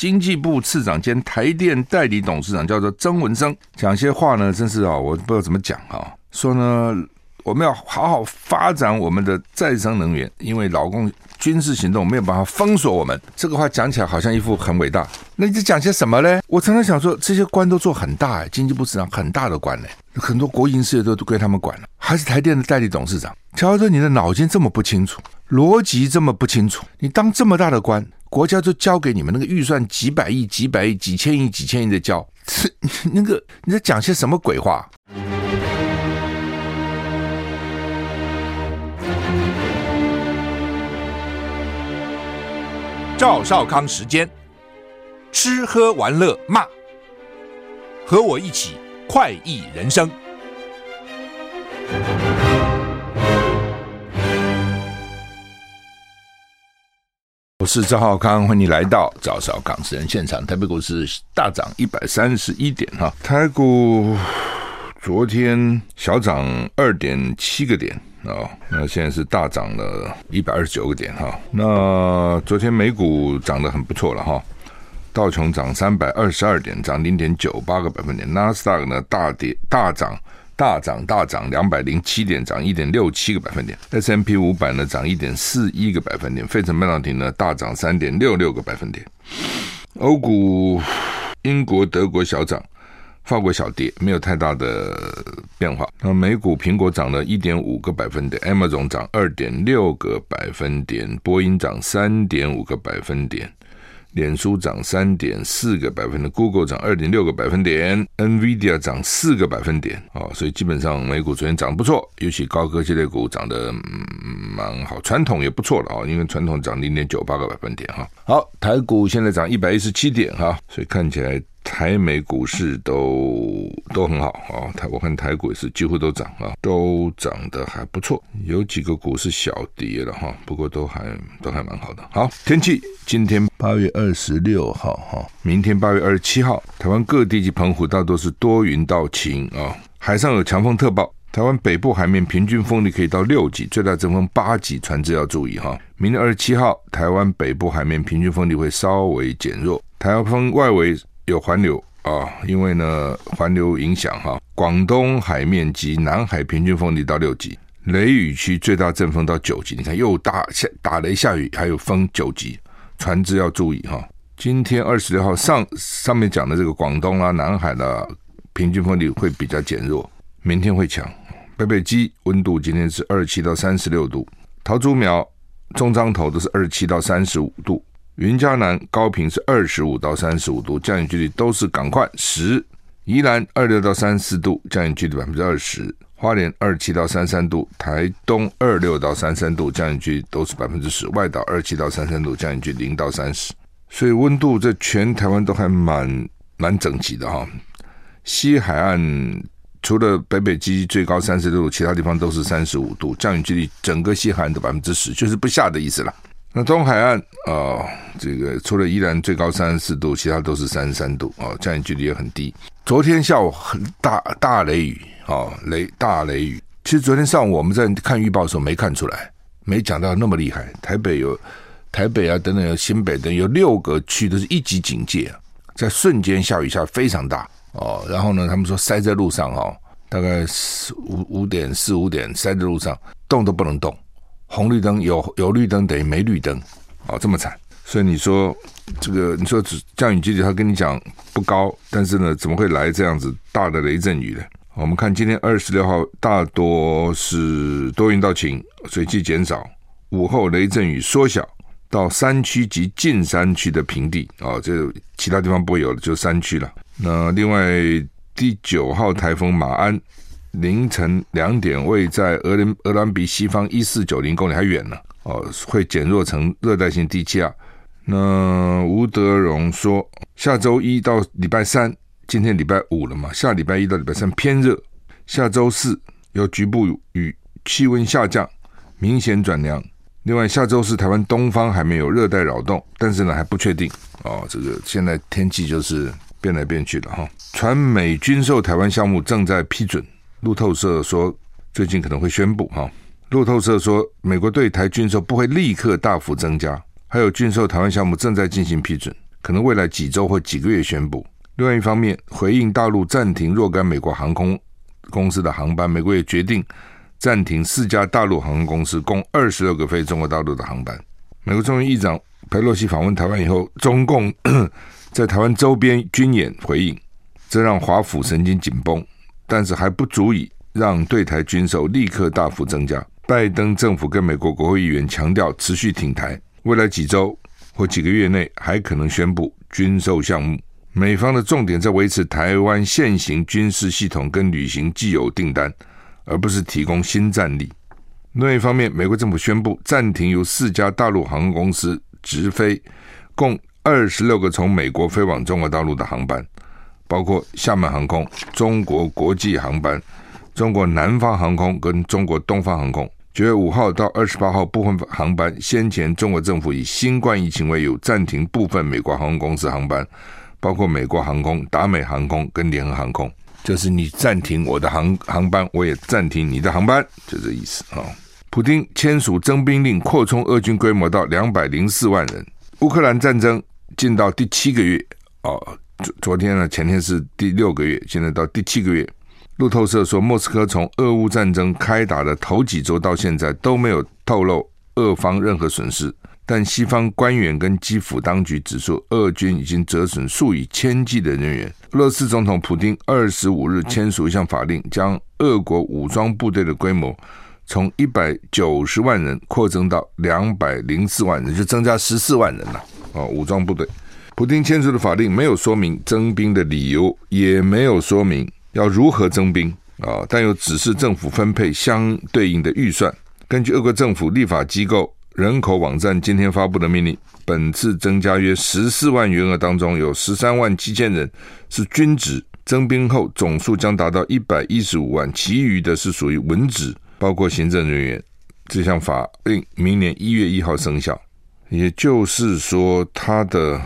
经济部次长兼台电代理董事长叫做曾文生，讲些话呢，真是啊，我不知道怎么讲啊。说呢，我们要好好发展我们的再生能源，因为老共军事行动没有办法封锁我们。这个话讲起来好像一副很伟大，那你在讲些什么呢？我常常想说，这些官都做很大，经济部次长很大的官呢，很多国营事业都都归他们管了，还是台电的代理董事长。瞧着你的脑筋这么不清楚，逻辑这么不清楚，你当这么大的官，国家就交给你们那个预算几百亿、几百亿、几千亿、几千亿的交，那个你在讲些什么鬼话？赵少康时间，吃喝玩乐骂，和我一起快意人生。我是赵浩康，欢迎来到赵少康时间现场。台北股市大涨一百三十一点哈，台股昨天小涨二点七个点。啊、那现在是大涨了一百二十九个点哈。那昨天美股涨得很不错了哈，道琼涨三百二十二点，涨零点九八个百分点。纳斯达克呢大跌大涨大涨大涨两百零七点，涨一点六七个百分点。S M P 五百呢涨一点四一个百分点，费城半导体呢大涨三点六六个百分点。欧股，英国、德国小涨。法国小跌，没有太大的变化。那美股苹果涨了一点五个百分点，Amazon 涨二点六个百分点，波音涨三点五个百分点，脸书涨三点四个百分点，Google 涨二点六个百分点，NVIDIA 涨四个百分点。哦，所以基本上美股昨天涨不错，尤其高科技类股涨得蛮好，传统也不错了啊，因为传统涨零点九八个百分点哈。好，台股现在涨一百一十七点哈，所以看起来。台美股市都都很好啊，台我看台股也是几乎都涨啊，都涨得还不错，有几个股是小跌了哈，不过都还都还蛮好的。好，天气今天八月二十六号哈，明天八月二十七号，台湾各地及澎湖大多是多云到晴啊，海上有强风特报，台湾北部海面平均风力可以到六级，最大阵风八级，船只要注意哈。明天二十七号，台湾北部海面平均风力会稍微减弱，台风外围。有环流啊，因为呢环流影响哈，广东海面及南海平均风力到六级，雷雨区最大阵风到九级。你看又打下打雷下雨，还有风九级，船只要注意哈。今天二十六号上上面讲的这个广东啊、南海的平均风力会比较减弱，明天会强。北北基温度今天是二十七到三十六度，桃竹苗、中彰投都是二十七到三十五度。云嘉南高频是二十五到三十五度，降雨几率都是赶快十；宜兰二六到三四度，降雨几率百分之二十；花莲二七到三三度，台东二六到三三度，降雨几率都是百分之十；外岛二七到三三度，降雨几率零到三十。所以温度在全台湾都还蛮蛮整齐的哈。西海岸除了北北基最高三十六度，其他地方都是三十五度，降雨几率整个西海岸的百分之十，就是不下的意思了。那东海岸啊、这个除了宜兰最高三十四度，其他都是三十三度啊，降雨距离也很低。昨天下午很大大雷雨啊、哦，雷大雷雨。其实昨天上午我们在看预报的时候没看出来，没讲到那么厉害。台北有台北啊等等，有新北等有六个区都是一级警戒，在瞬间下雨下非常大哦。然后呢，他们说塞在路上哦，大概四五五点四五点塞在路上，动都不能动。红绿灯有有绿灯等于没绿灯，哦，这么惨，所以你说这个，你说降雨几率，他跟你讲不高，但是呢，怎么会来这样子大的雷阵雨呢？我们看今天二十六号，大多是多云到晴，水汽减少，午后雷阵雨缩小到山区及近山区的平地，哦，这其他地方不会有了，就山区了。那另外第九号台风马鞍。凌晨两点，位在俄伦鹅銮鼻西方一四九零公里，还远呢。哦，会减弱成热带性低气压。那吴德荣说，下周一到礼拜三，今天礼拜五了嘛？下礼拜一到礼拜三偏热，下周四有局部雨，气温下降，明显转凉。另外，下周四台湾东方还没有热带扰动，但是呢还不确定。哦，这个现在天气就是变来变去的哈。传美军售台湾项目正在批准。路透社说，最近可能会宣布哈。路透社说，美国对台军售不会立刻大幅增加，还有军售台湾项目正在进行批准。可能未来几周或几个月宣布。另外一方面，回应大陆暂停若干美国航空公司的航班，美国也决定暂停四家大陆航空公司共二十六个飞中国大陆的航班。美国众议议长裴洛西访问台湾以后，中共 在台湾周边军演回应，这让华府神经紧绷，但是还不足以让对台军售立刻大幅增加。拜登政府跟美国国会议员强调持续挺台，未来几周或几个月内还可能宣布军售项目。美方的重点在维持台湾现行军事系统跟履行既有订单，而不是提供新战力。另一方面，美国政府宣布暂停由四家大陆航空公司直飞共二十六个从美国飞往中国大陆的航班，包括厦门航空、中国国际航班、中国南方航空跟中国东方航空。九月五号到二十八号部分航班，先前中国政府以新冠疫情为由暂停部分美国航空公司航班。包括美国航空、达美航空跟联合航空，就是你暂停我的航航班，我也暂停你的航班，就这意思啊。普丁签署征兵令，扩充俄军规模到两百零四万人。乌克兰战争进到第七个月哦，昨昨天呢，前天是第六个月，现在到第七个月。路透社说，莫斯科从俄乌战争开打的头几周到现在都没有透露俄方任何损失。但西方官员跟基辅当局指出，俄军已经折损数以千计的人员。俄罗斯总统普丁二十五日签署一项法令，将俄国武装部队的规模从一百九十万人扩增到两百零四万人，就增加十四万人了。哦，武装部队，普丁签署的法令没有说明征兵的理由，也没有说明要如何征兵啊，但又指示政府分配相对应的预算。根据俄国政府立法机构。人口网站今天发布的命令，本次增加约十四万员额当中，有十三万七千人是军职，征兵后总数将达到一百一十五万，其余的是属于文职，包括行政人员。这项法令明年一月一号生效，也就是说，他的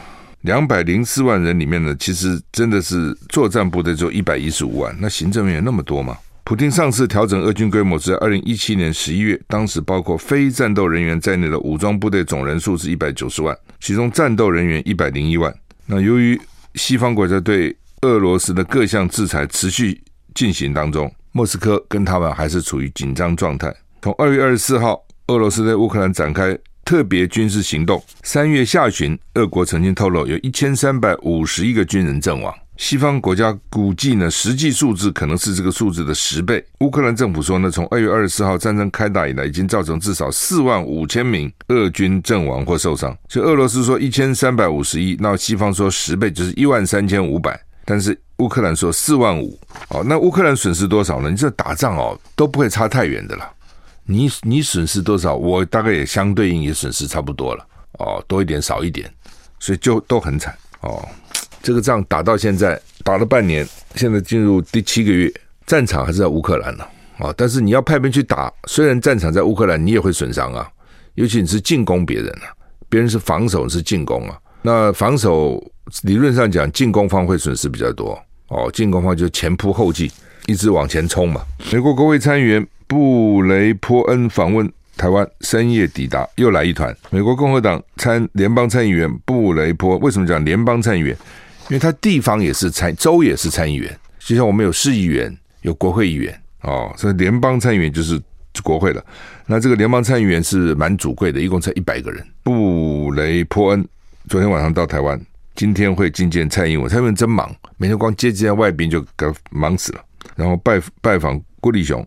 两百零四万人里面呢，其实真的是作战部队只有一百一十五万，那行政人员那么多吗？普丁上次调整俄军规模是在二零一七年十一月，当时包括非战斗人员在内的武装部队总人数是一百九十万，其中战斗人员一百零一万。那由于西方国家对俄罗斯的各项制裁持续进行当中，莫斯科跟他们还是处于紧张状态。从二月二十四号，俄罗斯在乌克兰展开特别军事行动，三月下旬，俄国曾经透露有一千三百五十一个军人阵亡。西方国家估计呢，实际数字可能是这个数字的十倍。乌克兰政府说呢，从二月二十四号战争开打以来，已经造成至少四万五千名俄军阵亡或受伤。所以俄罗斯说一千三百五十一，那西方说十倍就是一万三千五百，但是乌克兰说四万五。哦，那乌克兰损失多少呢？你这打仗哦都不会差太远的了。你你损失多少，我大概也相对应也损失差不多了。哦，多一点少一点，所以就都很惨哦。这个仗打到现在，打了半年，现在进入第七个月，战场还是在乌克兰呢，啊！但是你要派兵去打，虽然战场在乌克兰，你也会损伤啊。尤其你是进攻别人啊，别人是防守，是进攻啊。那防守理论上讲，进攻方会损失比较多哦。进攻方就前仆后继，一直往前冲嘛。美国国会参议员布雷波恩访问台湾，深夜抵达，又来一团。美国共和党参联邦参议员布雷波，为什么讲联邦参议员？因为他地方也是参州也是参议员，就像我们有市议员、有国会议员哦，所以联邦参议员就是国会了。那这个联邦参议员是蛮主贵的，一共才一百个人。布雷波恩昨天晚上到台湾，今天会觐见蔡英文。蔡英文真忙，每天光接见外宾就给忙死了。然后拜拜访郭立雄，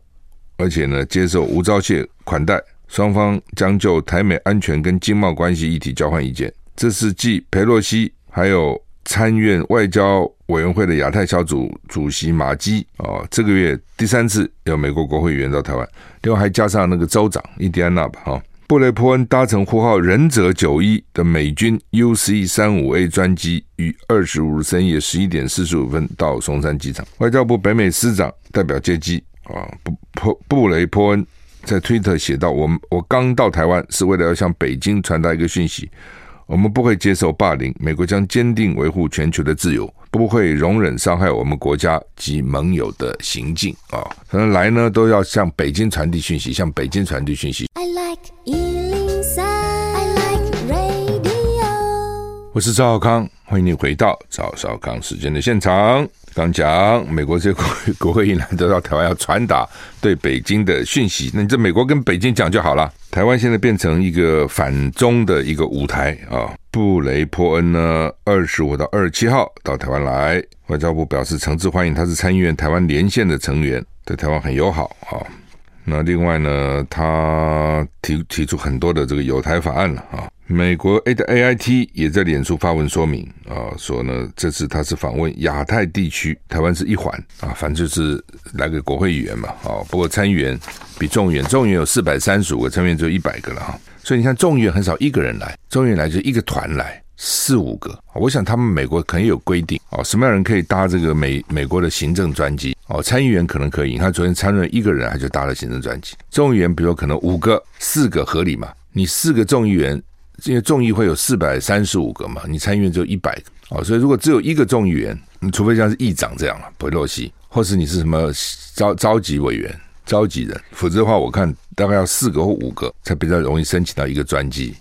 而且呢接受吴钊燮款待，双方将就台美安全跟经贸关系议题交换意见。这是继裴洛西还有。参院外交委员会的亚太小组主席马基啊，这个月第三次有美国国会议员到台湾，另外还加上那个州长印第安纳吧哈。布雷波恩搭乘呼号忍者九一的美军 UC 三五 A 专机，于二十五日深夜十一点四十五分到松山机场。外交部北美司长代表接机啊，布布布雷波恩在推特写道：“我们我刚到台湾是为了要向北京传达一个讯息。”我们不会接受霸凌，美国将坚定维护全球的自由，不会容忍伤害我们国家及盟友的行径啊！可能来呢都要向北京传递讯息，向北京传递讯息。I like 103, I like radio。我是赵少康，欢迎你回到赵少康时间的现场。刚讲美国这国国会议员得到台湾要传达对北京的讯息，那你这美国跟北京讲就好了。台湾现在变成一个反中的一个舞台啊！布雷波恩呢，二十五到二十七号到台湾来，外交部表示诚挚欢迎，他是参议院台湾连线的成员，对台湾很友好啊。那另外呢，他提提出很多的这个友台法案了啊。美国 A 的 AIT 也在脸书发文说明啊，说呢，这次他是访问亚太地区，台湾是一环啊，反正就是来个国会议员嘛啊。不过参议员比众议员，众议员有四百三十五个，参议员只有一百个了哈。所以你看众议员很少一个人来，众议员来就一个团来四五个。我想他们美国可能有规定哦，什么样人可以搭这个美美国的行政专机哦？参议员可能可以，你看昨天参议员一个人他就搭了行政专机，众议员比如可能五个、四个合理嘛？你四个众议员。因为众议会有四百三十五个嘛，你参议院只有一百个，哦，所以如果只有一个众议员，你除非像是议长这样了，裴洛西，或是你是什么召召集委员、召集人，否则的话，我看大概要四个或五个才比较容易申请到一个专机，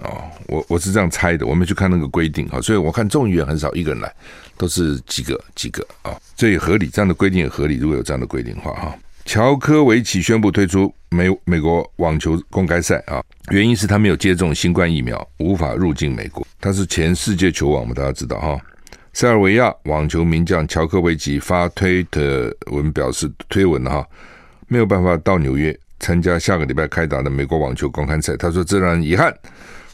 哦，我我是这样猜的，我没去看那个规定，哈，所以我看众议员很少一个人来，都是几个几个啊，这也合理，这样的规定也合理，如果有这样的规定的话，哈。乔科维奇宣布退出美美国网球公开赛啊，原因是他没有接种新冠疫苗，无法入境美国。他是前世界球王嘛，大家知道哈。塞尔维亚网球名将乔科维奇发推特文表示，推文哈没有办法到纽约参加下个礼拜开打的美国网球公开赛。他说这让人遗憾，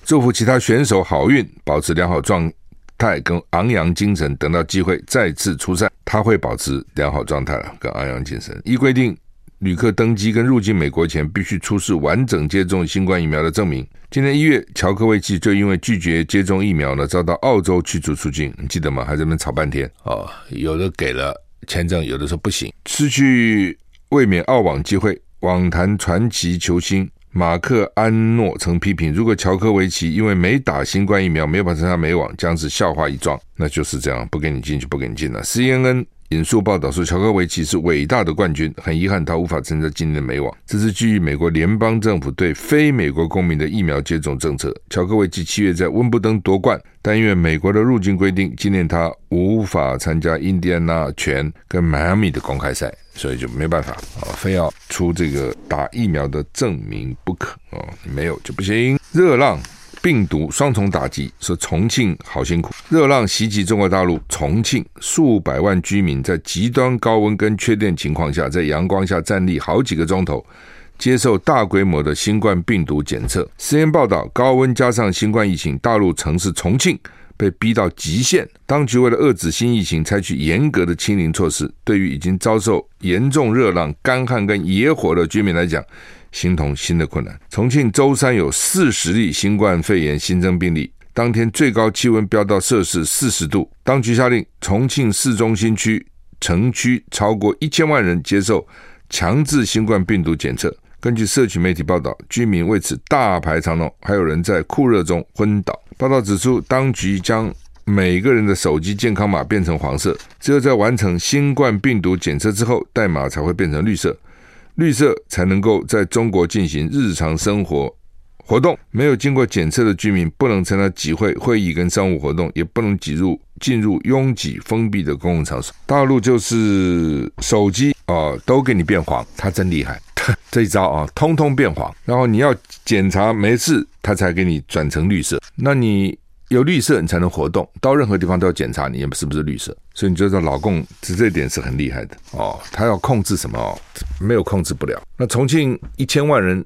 祝福其他选手好运，保持良好状态跟昂扬精神，等到机会再次出赛。他会保持良好状态跟昂扬精神。依规定，旅客登机跟入境美国前必须出示完整接种新冠疫苗的证明。今年一月，乔科维奇就因为拒绝接种疫苗呢，遭到澳洲驱逐出境。你记得吗？还在那吵半天哦。有的给了签证，有的说不行，失去卫冕澳网机会。网坛传奇球星马克安诺曾批评，如果乔科维奇因为没打新冠疫苗没有办法参加美网，将是笑话一桩。那就是这样，不给你进就不给你进了。CNN 引述报道说，乔科维奇是伟大的冠军，很遗憾他无法参加今年的美网。这是基于美国联邦政府对非美国公民的疫苗接种政策。乔科维奇七月在温布登夺冠，但因为美国的入境规定，今年他无法参加印第安纳拳跟迈阿密的公开赛。所以就没办法啊，非要出这个打疫苗的证明不可哦，没有就不行。热浪病毒双重打击，说重庆好辛苦。热浪袭击中国大陆，重庆数百万居民在极端高温跟缺电情况下，在阳光下站立好几个钟头，接受大规模的新冠病毒检测。CNN 报道，高温加上新冠疫情，大陆城市重庆。被逼到极限，当局为了遏制新疫情，采取严格的清零措施。对于已经遭受严重热浪、干旱跟野火的居民来讲，形同新的困难。重庆周三有四十例新冠肺炎新增病例，当天最高气温飙到摄氏四十度。当局下令重庆市中心区城区超过一千万人接受强制新冠病毒检测。根据社区媒体报道，居民为此大排长龙，还有人在酷热中昏倒。报道指出，当局将每个人的手机健康码变成黄色，只有在完成新冠病毒检测之后，代码才会变成绿色，绿色才能够在中国进行日常生活活动。没有经过检测的居民不能参加集会、会议跟商务活动，也不能挤入进入拥挤封闭的公共场所。大陆就是手机啊、都给你变黄，他真厉害。这一招啊，通通变黄，然后你要检查没事，它才给你转成绿色。那你有绿色，你才能活动。到任何地方都要检查你是不是绿色。所以你觉得老共这这点是很厉害的哦。他要控制什么哦？没有控制不了。那重庆一千万人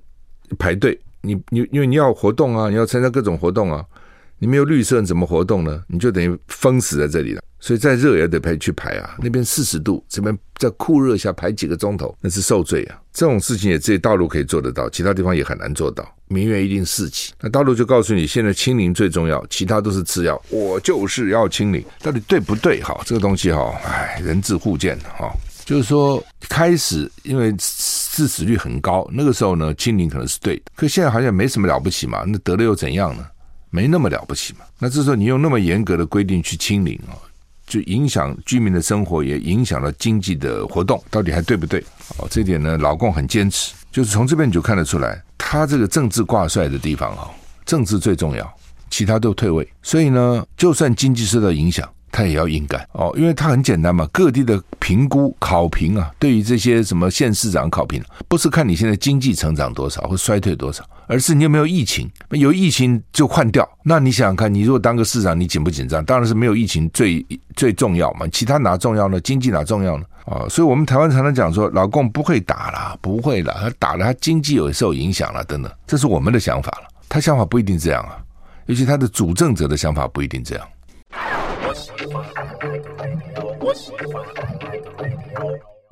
排队，你你因为你要活动啊，你要参加各种活动啊，你没有绿色，你怎么活动呢？你就等于封死在这里了。所以再热也得排去排啊，那边四十度，这边在酷热下排几个钟头，那是受罪啊。这种事情也只有大陆可以做得到，其他地方也很难做到，民怨一定四起。那大陆就告诉你，现在清零最重要，其他都是次要。我就是要清零，到底对不对？哈，这个东西哈，哎，人智互见哈。就是说，开始因为致死率很高，那个时候呢，清零可能是对的，可现在好像没什么了不起嘛，那得了又怎样呢？没那么了不起嘛。那这时候你用那么严格的规定去清零啊？就影响居民的生活，也影响了经济的活动，到底还对不对？哦，这点呢，老共很坚持，就是从这边你就看得出来，他这个政治挂帅的地方啊，政治最重要，其他都退位。所以呢，就算经济受到影响。他也要硬干哦，因为他很简单嘛，各地的评估考评啊，对于这些什么县市长考评，不是看你现在经济成长多少或衰退多少，而是你有没有疫情，有疫情就换掉。那你想想看，你如果当个市长，你紧不紧张？当然是没有疫情最最重要嘛，其他哪重要呢？经济哪重要呢？啊，所以我们台湾常常讲说，老共不会打了，不会了，他打了，他经济有受影响了，等等，这是我们的想法了。他想法不一定这样啊，尤其他的主政者的想法不一定这样。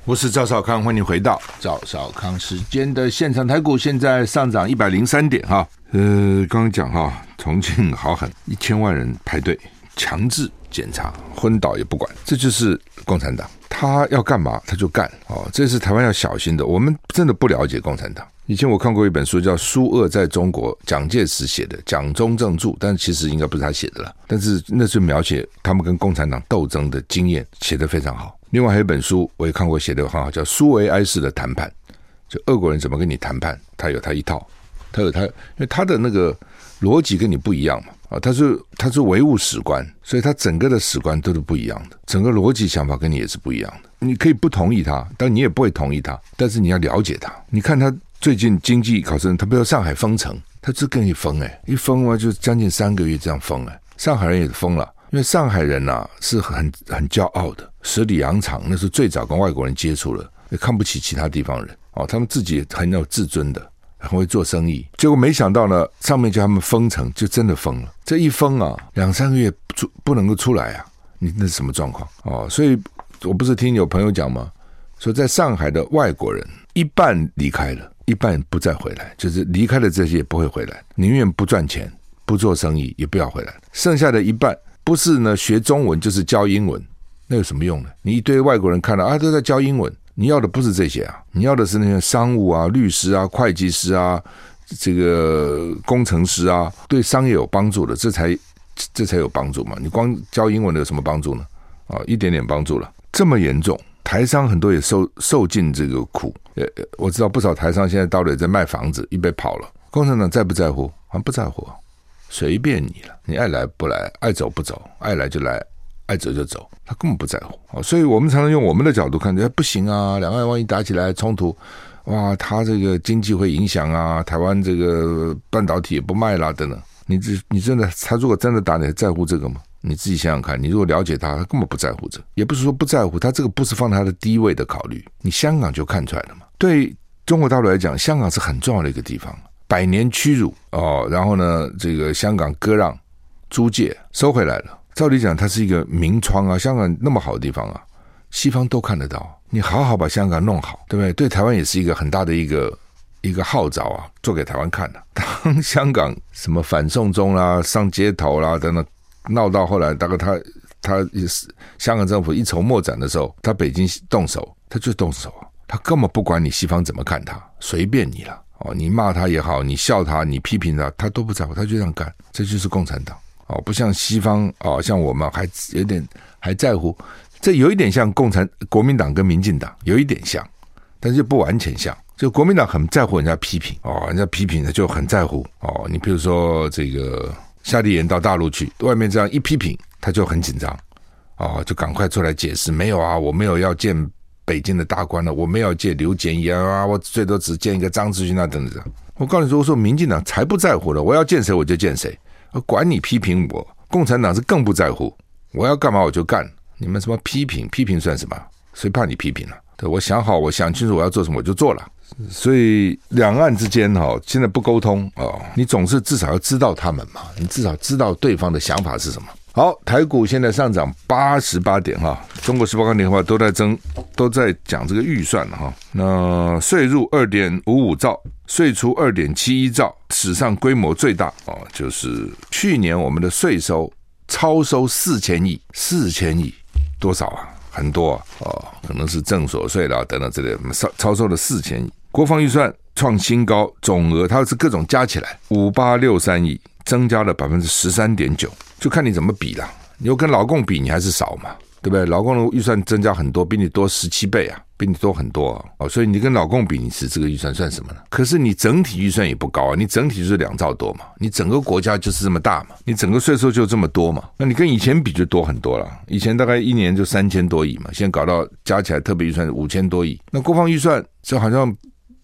我是赵少康，欢迎回到赵少康时间的现场。台股现在上涨一百零三点哈，呃，刚刚讲哈，重庆好狠，一千万人排队强制检查，昏倒也不管，这就是共产党，他要干嘛他就干哦，这是台湾要小心的。我们真的不了解共产党。以前我看过一本书，叫《苏俄在中国》，蒋介石写的，蒋中正著，但其实应该不是他写的了。但是那是描写他们跟共产党斗争的经验，写得非常好。另外还有一本书我也看过，写得很好，叫《苏维埃式的谈判》，就俄国人怎么跟你谈判，他有他一套，他有他，因为他的那个逻辑跟你不一样嘛，啊，他是他是唯物史观，所以他整个的史观都是不一样的，整个逻辑想法跟你也是不一样的。你可以不同意他，但你也不会同意他，但是你要了解他，你看他。最近经济考生，他比如上海封城，他就跟你封哎，一封嘛就将近三个月这样封哎，上海人也疯了，因为上海人呐、啊、是很 很骄傲的，十里洋场那是最早跟外国人接触了，也看不起其他地方人哦，他们自己很有自尊的，很会做生意，结果没想到呢，上面叫他们封城，就真的封了，这一封啊，两三个月出不能够出来啊，你那是什么状况哦？所以我不是听有朋友讲吗？说在上海的外国人一半离开了。一半不再回来，就是离开了这些也不会回来，宁愿不赚钱、不做生意，也不要回来。剩下的一半不是呢学中文，就是教英文，那有什么用呢？你一堆外国人看到啊都在教英文，你要的不是这些啊，你要的是那些商务啊、律师啊、会计师啊、这个工程师啊，对商业有帮助的，这才这才有帮助嘛。你光教英文的有什么帮助呢？啊，一点点帮助了，这么严重。台商很多也受受尽这个苦，呃，我知道不少台商现在到了也在卖房子，一被跑了。共产党在不在乎？好像不在乎，随便你了，你爱来不来，爱走不走，爱来就来，爱走就走，他根本不在乎。所以我们常常用我们的角度看，觉得，不行啊，两岸万一打起来冲突，哇，他这个经济会影响啊，台湾这个半导体也不卖啦，等等。你这你真的，他如果真的打，你还在乎这个吗？你自己想想看，你如果了解他，他根本不在乎这，也不是说不在乎，他这个不是放在他的第一位的考虑。你香港就看出来了嘛？对中国大陆来讲，香港是很重要的一个地方，百年屈辱哦，然后呢，这个香港割让租界收回来了。照理讲，它是一个名窗啊，香港那么好的地方啊，西方都看得到。你好好把香港弄好，对不对？对台湾也是一个很大的一个一个号召啊，做给台湾看的。当香港什么反送中啦、上街头啦等等。闹到后来，大概他他也是香港政府一筹莫展的时候，他北京动手，他就动手，他根本不管你西方怎么看他，随便你了哦，你骂他也好，你笑他，你批评他，他都不在乎，他就这样干，这就是共产党哦，不像西方哦，像我们还有点还在乎，这有一点像共产国民党跟民进党有一点像，但是又不完全像，就国民党很在乎人家批评哦，人家批评他就很在乎哦，你比如说这个。夏立言到大陆去，外面这样一批评，他就很紧张，哦，就赶快出来解释，没有啊，我没有要见北京的大官了，我没有要见刘建一啊，我最多只见一个张志军啊，等等。我告诉你说，我说民进党才不在乎了，我要见谁我就见谁，我管你批评我，共产党是更不在乎，我要干嘛我就干，你们什么批评批评算什么？谁怕你批评了？对，我想好，我想清楚我要做什么我就做了。所以两岸之间哈，现在不沟通哦，你总是至少要知道他们嘛，你至少知道对方的想法是什么。好，台股现在上涨八十八点哈，中国时报跟联合报都在争，都在讲这个预算哈。那税入二点五五兆，税出二点七一兆，史上规模最大哦，就是去年我们的税收超收四千亿，四千亿多少啊？很多啊，哦，可能是正所税啦等等之类的，超超收了四千亿。国防预算创新高，总额它是各种加起来五八六三亿，增加了百分之十三点九，就看你怎么比了。你又跟老共比，你还是少嘛，对不对？老共的预算增加很多，比你多十七倍啊！比你多很多啊！哦，所以你跟老共比，你是这个预算算什么呢？可是你整体预算也不高啊，你整体就是两兆多嘛，你整个国家就是这么大嘛，你整个税收就这么多嘛，那你跟以前比就多很多了。以前大概一年就三千多亿嘛，现在搞到加起来特别预算五千多亿，那国防预算就好像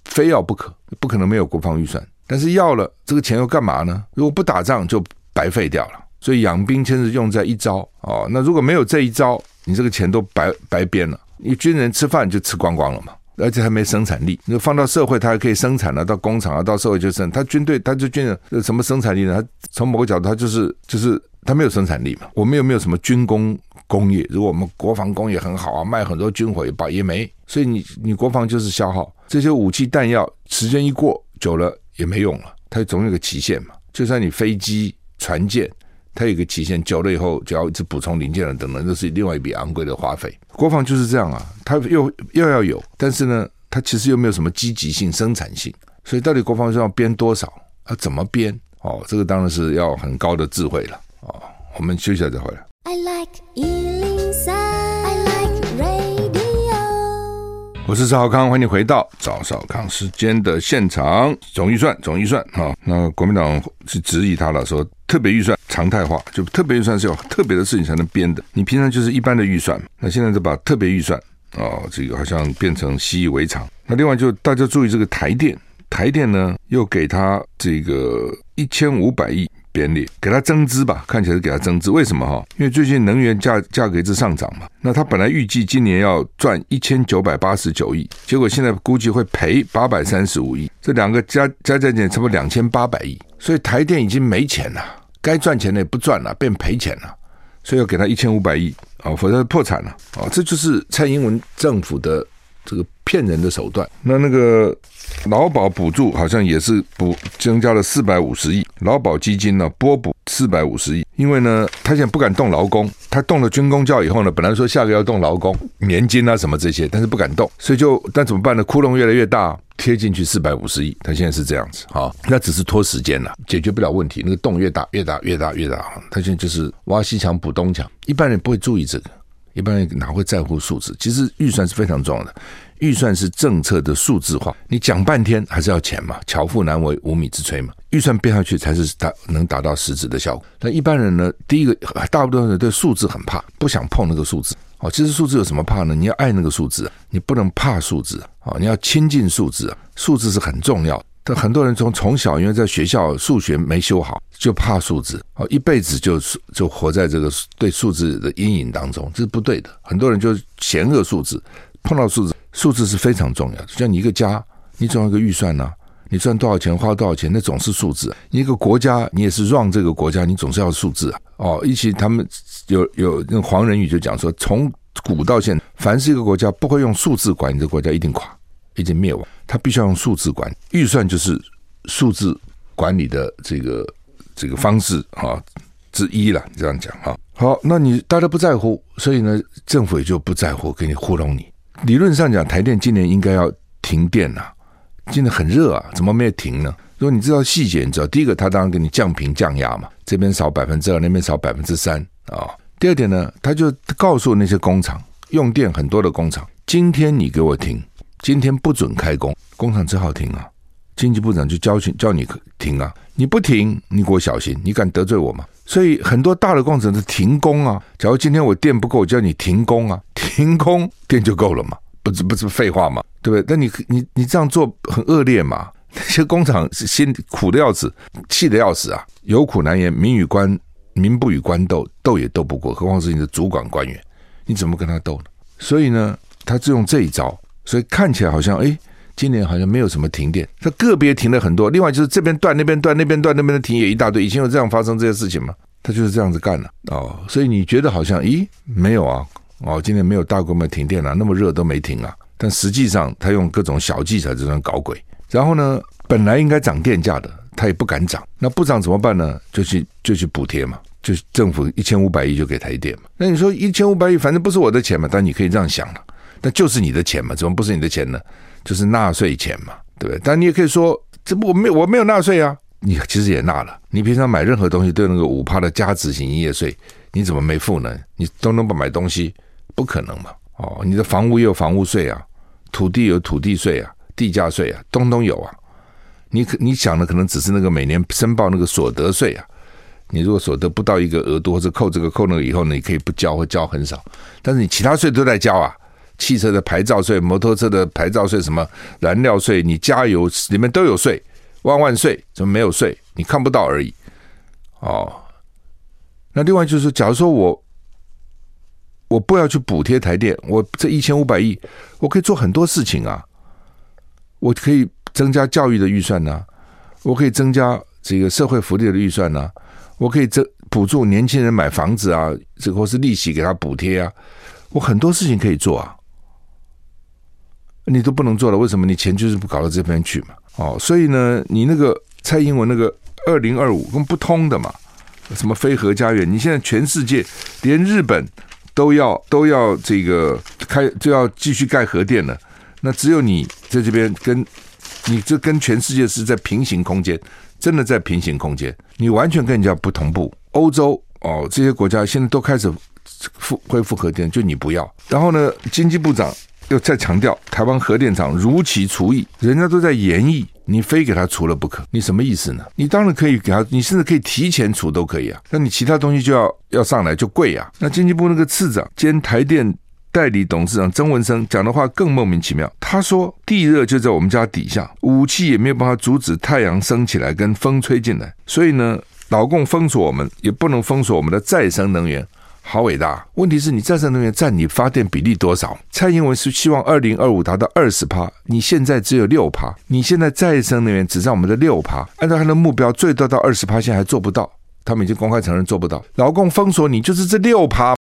非要不可，不可能没有国防预算，但是要了这个钱又干嘛呢？如果不打仗就白费掉了。所以养兵千日用在一朝哦，那如果没有这一招，你这个钱都白白编了。你军人吃饭就吃光光了嘛，而且还没生产力。你放到社会，他还可以生产了，到工厂啊，到社会就生。他军队，他就军人什么生产力呢？他从某个角度，他就是就是他没有生产力嘛。我们又没有什么军工工业，如果我们国防工业很好啊，卖很多军火也罢也没。所以你你国防就是消耗这些武器弹药，时间一过久了也没用了，它总有个期限嘛。就算你飞机、船舰。它有一个期限，久了以后就要一直补充零件了，等等，这是另外一笔昂贵的花费。国防就是这样啊，它又又要有，但是呢，它其实又没有什么积极性、生产性。所以到底国防是要编多少？要怎么编？哦，这个当然是要很高的智慧了。哦，我们休息一下再回来。I like 我是赵少康，欢迎回到赵少康时间的现场。总预算，总预算，哈，那国民党是质疑他了，说特别预算常态化，就特别预算是有特别的事情才能编的。你平常就是一般的预算，那现在就把特别预算，哦，这个好像变成习以为常。那另外就大家注意这个台电，台电呢又给他这个一千五百亿。编列给他增资吧，看起来是给他增资。为什么哈？因为最近能源价价格一直上涨嘛。那他本来预计今年要赚一千九百八十九亿，结果现在估计会赔八百三十五亿。这两个加加加减差不多两千八百亿。所以台电已经没钱了，该赚钱的也不赚了，变赔钱了。所以要给他一千五百亿啊，否则破产了啊。这就是蔡英文政府的这个骗人的手段。那那个。劳保补助好像也是补增加了四百五十亿，劳保基金呢拨补四百五十亿，因为呢他现在不敢动劳工，他动了军工教以后呢，本来说下个月要动劳工年金啊什么这些，但是不敢动，所以就但怎么办呢？窟窿越来越大，贴进去四百五十亿，他现在是这样子啊，那只是拖时间了，解决不了问题，那个洞越大越大越大越大，他现在就是挖西墙补东墙，一般人不会注意这个，一般人哪会在乎数字？其实预算是非常重要的。预算是政策的数字化，你讲半天还是要钱嘛，巧妇难为无米之炊嘛。预算变下去才是达能达到实质的效果。那一般人呢？第一个，大部分人对数字很怕，不想碰那个数字。哦，其实数字有什么怕呢？你要爱那个数字，你不能怕数字。哦，你要亲近数字，数字是很重要。但很多人从从小因为在学校数学没修好，就怕数字。哦，一辈子就就活在这个对数字的阴影当中，这是不对的。很多人就嫌恶数字，碰到数字。数字是非常重要的，像你一个家，你总有一个预算呐、你赚多少钱，花多少钱，那总是数字。一个国家，你也是 run 这个国家，你总是要数字啊。哦，一起他们有有那黄仁宇就讲说，从古到现，凡是一个国家不会用数字管，你这国家一定垮，已经灭亡。他必须要用数字管，预算就是数字管理的这个这个方式啊之一了。这样讲哈，好，那你大家不在乎，所以呢，政府也就不在乎，给你糊弄你。理论上讲，台电今年应该要停电呐、啊，今年很热啊，怎么没有停呢？如果你知道细节，你知道第一个，他当然给你降频降压嘛，这边少百分之二，那边少百分之三啊。第二点呢，他就告诉那些工厂用电很多的工厂，今天你给我停，今天不准开工，工厂只好停啊。经济部长就叫叫你停啊，你不停，你给我小心，你敢得罪我吗？所以很多大的工程是停工啊。假如今天我电不够，我叫你停工啊。停工电就够了嘛？不是不是废话嘛？对不对？那你你你这样做很恶劣嘛？那些工厂是心苦的要死，气的要死啊！有苦难言，民与官民不与官斗，斗也斗不过，何况是你的主管官员？你怎么跟他斗呢？所以呢，他就用这一招，所以看起来好像哎，今年好像没有什么停电，它个别停了很多。另外就是这边断，那边断，那边断，那边的停也一大堆。以前有这样发生这些事情吗？他就是这样子干的哦。所以你觉得好像咦，没有啊？哦，今年没有大规模停电了，那么热都没停啊。但实际上，他用各种小技巧这种搞鬼。然后呢，本来应该涨电价的，他也不敢涨。那不涨怎么办呢？就去就去补贴嘛，就政府一千五百亿就给台电嘛。那你说一千五百亿，反正不是我的钱嘛，但你可以这样想了，那就是你的钱嘛，怎么不是你的钱呢？就是纳税钱嘛，对不对？但你也可以说，这不我没有我没有纳税啊，你其实也纳了。你平常买任何东西都有那个五趴的加值型营业税，你怎么没付呢？你都能不买东西？不可能嘛？哦，你的房屋也有房屋税啊，土地有土地税啊，地价税啊，通通有啊。你可你想的可能只是那个每年申报那个所得税啊。你如果所得不到一个额度，或者扣这个扣那个以后呢，你可以不交或交很少。但是你其他税都在交啊，汽车的牌照税、摩托车的牌照税、什么燃料税，你加油里面都有税，万万税怎么没有税？你看不到而已。哦，那另外就是，假如说我我不要去补贴台电，我这一千五百亿，我可以做很多事情啊。我可以增加教育的预算呢，我可以增加这个社会福利的预算呢。我可以增补助年轻人买房子啊，这或是利息给他补贴啊，我很多事情可以做啊，你都不能做了，为什么？你钱就是不搞到这边去嘛？哦，所以呢，你那个蔡英文那个二零二五跟不通的嘛，什么非核家园？你现在全世界连日本都要都要这个开就要继续盖核电了，那只有你在这边跟你这跟全世界是在平行空间。真的在平行空间，你完全跟人家不同步。欧洲哦，这些国家现在都开始复恢复核电，就你不要。然后呢，经济部长又再强调，台湾核电厂如期除役，人家都在研议，你非给他除了不可，你什么意思呢？你当然可以给他，你甚至可以提前除都可以啊。那你其他东西就要要上来就贵啊。那经济部那个次长兼台电。代理董事长曾文生讲的话更莫名其妙。他说：“地热就在我们家底下，武器也没有办法阻止太阳升起来跟风吹进来。所以呢，老共封锁我们，也不能封锁我们的再生能源。好伟大！问题是你再生能源占你发电比例多少？蔡英文是希望二零二五达到二十趴，你现在只有六趴。你现在再生能源只占我们的六趴，按照他的目标，最多到二十趴，现在还做不到。他们已经公开承认做不到。劳共封锁你，就是这六趴。”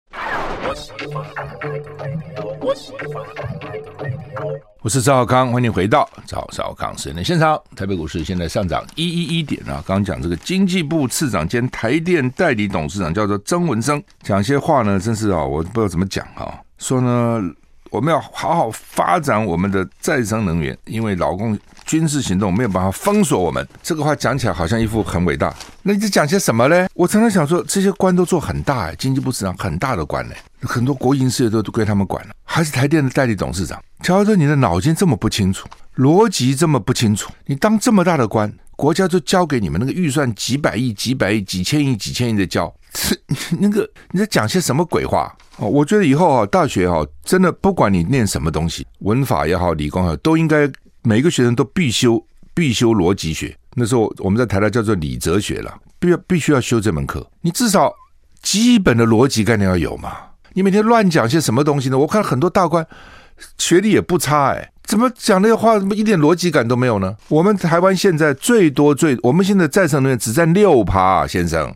我是赵少康，欢迎回到赵少康时间的现场。台北股市现在上涨一一一点啊！刚刚讲这个经济部次长兼台电代理董事长叫做曾文生，讲些话呢，真是啊，我不知道怎么讲啊。说呢，我们要好好发展我们的再生能源，因为老公军事行动没有办法封锁我们。这个话讲起来好像一副很伟大，那你在讲些什么呢？我常常想说，这些官都做很大哎，经济部市长很大的官呢。很多国营事业都归他们管了，还是台电的代理董事长。瞧着你的脑筋这么不清楚，逻辑这么不清楚，你当这么大的官，国家就交给你们那个预算几百亿、几百亿、几千亿、几千亿的交，这 那个你在讲些什么鬼话？哦，我觉得以后啊，大学哈，真的不管你念什么东西，文法也好，理工也好，都应该每个学生都必修必修逻辑学。那时候我们在台大叫做理哲学了，必要必须要修这门课，你至少基本的逻辑概念要有嘛。你每天乱讲些什么东西呢？我看很多大官学历也不差哎，怎么讲那些话怎么一点逻辑感都没有呢？我们台湾现在最多最，我们现在再生能源只占六趴，先生，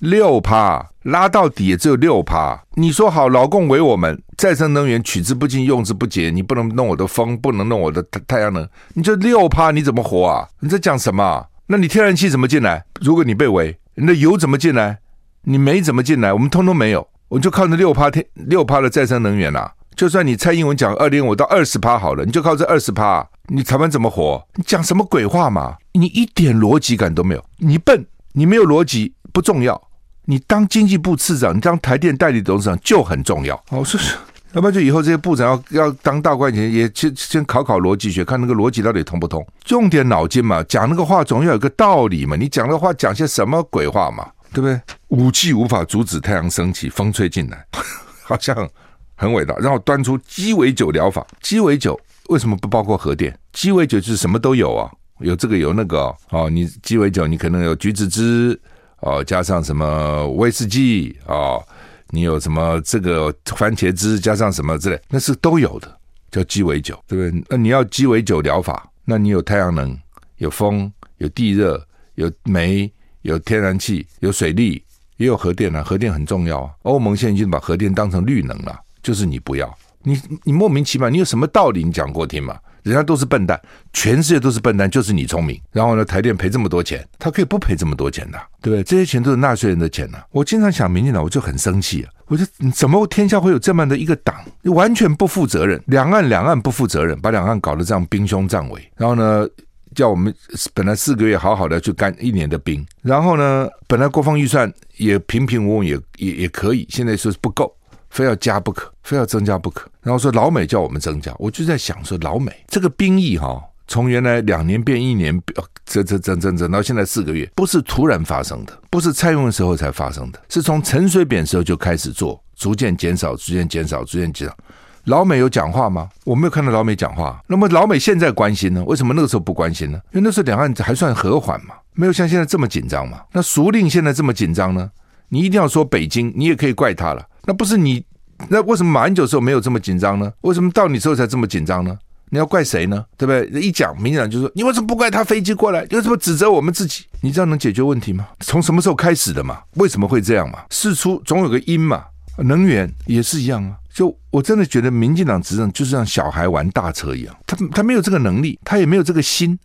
六趴拉到底也只有六趴。你说好，老共为我们再生能源取之不尽，用之不竭，你不能弄我的风，不能弄我的太太阳能，你就六趴，你怎么活啊？你在讲什么？那你天然气怎么进来？如果你被围，你的油怎么进来？你煤怎么进来？我们通通没有。我就靠那六趴天六趴的再生能源啦，就算你蔡英文讲二零五到二十趴好了，你就靠这二十趴，你台湾怎么活？你讲什么鬼话嘛？你一点逻辑感都没有，你笨，你没有逻辑不重要，你当经济部次长，你当台电代理董事长就很重要。哦，是是，要不然就以后这些部长要要当大官前，也先先考考逻辑学，看那个逻辑到底通不通，用点脑筋嘛，讲那个话总要有个道理嘛，你讲的话讲些什么鬼话嘛？对不对？武器无法阻止太阳升起，风吹进来，好像很伟大。然后端出鸡尾酒疗法，鸡尾酒为什么不包括核电？鸡尾酒就是什么都有啊，有这个有那个哦。你鸡尾酒你可能有橘子汁哦，加上什么威士忌哦，你有什么这个番茄汁加上什么之类，那是都有的，叫鸡尾酒，对不对？那你要鸡尾酒疗法，那你有太阳能，有风，有地热，有煤。有天然气，有水利，也有核电啊。核电很重要啊。欧盟现在已经把核电当成绿能了，就是你不要，你你莫名其妙，你有什么道理？你讲过听吗？人家都是笨蛋，全世界都是笨蛋，就是你聪明。然后呢，台电赔这么多钱，他可以不赔这么多钱的，对不对？这些钱都是纳税人的钱呢。我经常想，民进党我就很生气啊，我说怎么天下会有这么的一个党，完全不负责任，两岸两岸不负责任，把两岸搞得这样兵凶战危，然后呢？叫我们本来四个月好好的去干一年的兵，然后呢，本来国防预算也平平稳稳，也也也可以，现在说是不够，非要加不可，非要增加不可。然后说老美叫我们增加，我就在想说老美这个兵役哈，从原来两年变一年，增增增增增到现在四个月，不是突然发生的，不是蔡英文时候才发生的，是从陈水扁时候就开始做，逐渐减少，逐渐减少，逐渐减少。老美有讲话吗？我没有看到老美讲话。那么老美现在关心呢？为什么那个时候不关心呢？因为那时候两岸还算和缓嘛，没有像现在这么紧张嘛。那孰令现在这么紧张呢？你一定要说北京，你也可以怪他了。那不是你，那为什么马英九时候没有这么紧张呢？为什么到你时候才这么紧张呢？你要怪谁呢？对不对？一讲，民进党就说你为什么不怪他飞机过来？你为什么指责我们自己？你这样能解决问题吗？从什么时候开始的嘛？为什么会这样嘛？事出总有个因嘛。能源也是一样啊。就我真的觉得，民进党执政就是像小孩玩大车一样，他他没有这个能力，他也没有这个心，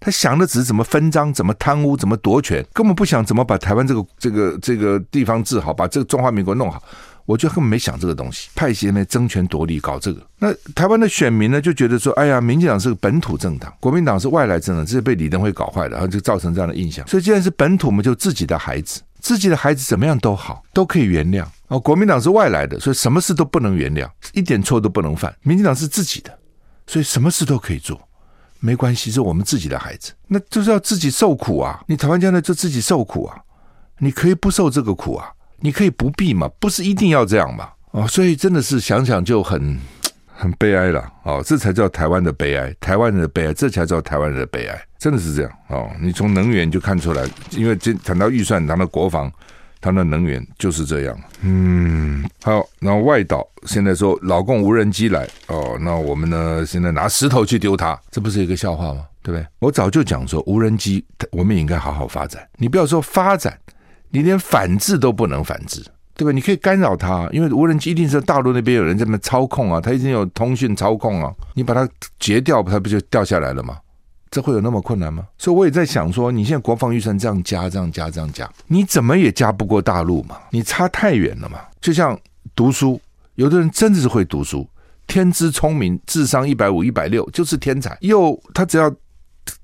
他想的只是怎么分赃、怎么贪污、怎么夺权，根本不想怎么把台湾这个这个这个地方治好，把这个中华民国弄好。我就根本没想这个东西，派系呢争权夺利搞这个。那台湾的选民呢就觉得说，哎呀，民进党是个本土政党，国民党是外来政党，这是被李登辉搞坏的，然后就造成这样的印象。所以既然是本土，我们就自己的孩子，自己的孩子怎么样都好，都可以原谅。哦，国民党是外来的，所以什么事都不能原谅，一点错都不能犯。民进党是自己的，所以什么事都可以做，没关系，是我们自己的孩子，那就是要自己受苦啊！你台湾将来就自己受苦啊！你可以不受这个苦啊，你可以不必嘛，不是一定要这样嘛！哦，所以真的是想想就很 很悲哀了哦，这才叫台湾的悲哀，台湾人的悲哀，这才叫台湾人的悲哀，真的是这样哦。你从能源就看出来，因为这谈到预算，谈到国防。他的能源就是这样，嗯，好，然后外岛现在说老共无人机来哦，那我们呢现在拿石头去丢它，这不是一个笑话吗？对不对？我早就讲说无人机我们也应该好好发展，你不要说发展，你连反制都不能反制，对吧？你可以干扰它，因为无人机一定是大陆那边有人在那操控啊，它一定有通讯操控啊，你把它截掉，它不就掉下来了吗？这会有那么困难吗？所以我也在想说，你现在国防预算这样加、这样加、这样加，你怎么也加不过大陆嘛？你差太远了嘛！就像读书，有的人真的是会读书，天资聪明，智商一百五、一百六，就是天才。又他只要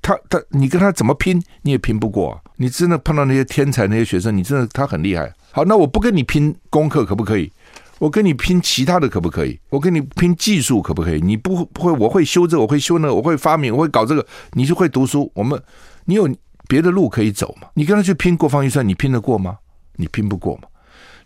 他他，你跟他怎么拼，你也拼不过啊。你真的碰到那些天才那些学生，你真的他很厉害。好，那我不跟你拼功课，可不可以？我跟你拼其他的可不可以？我跟你拼技术可不可以？你不不会，我会修这，我会修那，我会发明，我会搞这个，你就会读书。我们，你有别的路可以走吗？你跟他去拼国防预算，你拼得过吗？你拼不过吗？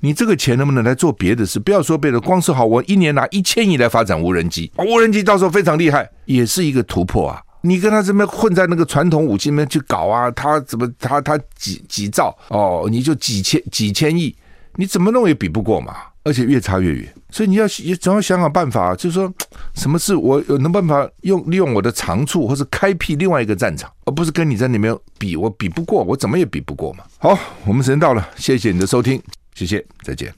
你这个钱能不能来做别的事？不要说别的，光是好，我一年拿一千亿来发展无人机，无人机到时候非常厉害，也是一个突破啊！你跟他这边混在那个传统武器里面去搞啊，他怎么他他几几兆哦，你就几千几千亿，你怎么弄也比不过嘛。而且越差越远，所以你要也总要想想办法，就是说，什么事我有能办法用利用我的长处，或是开辟另外一个战场，而不是跟你在里面比，我比不过，我怎么也比不过嘛。好，我们时间到了，谢谢你的收听，谢谢，再见。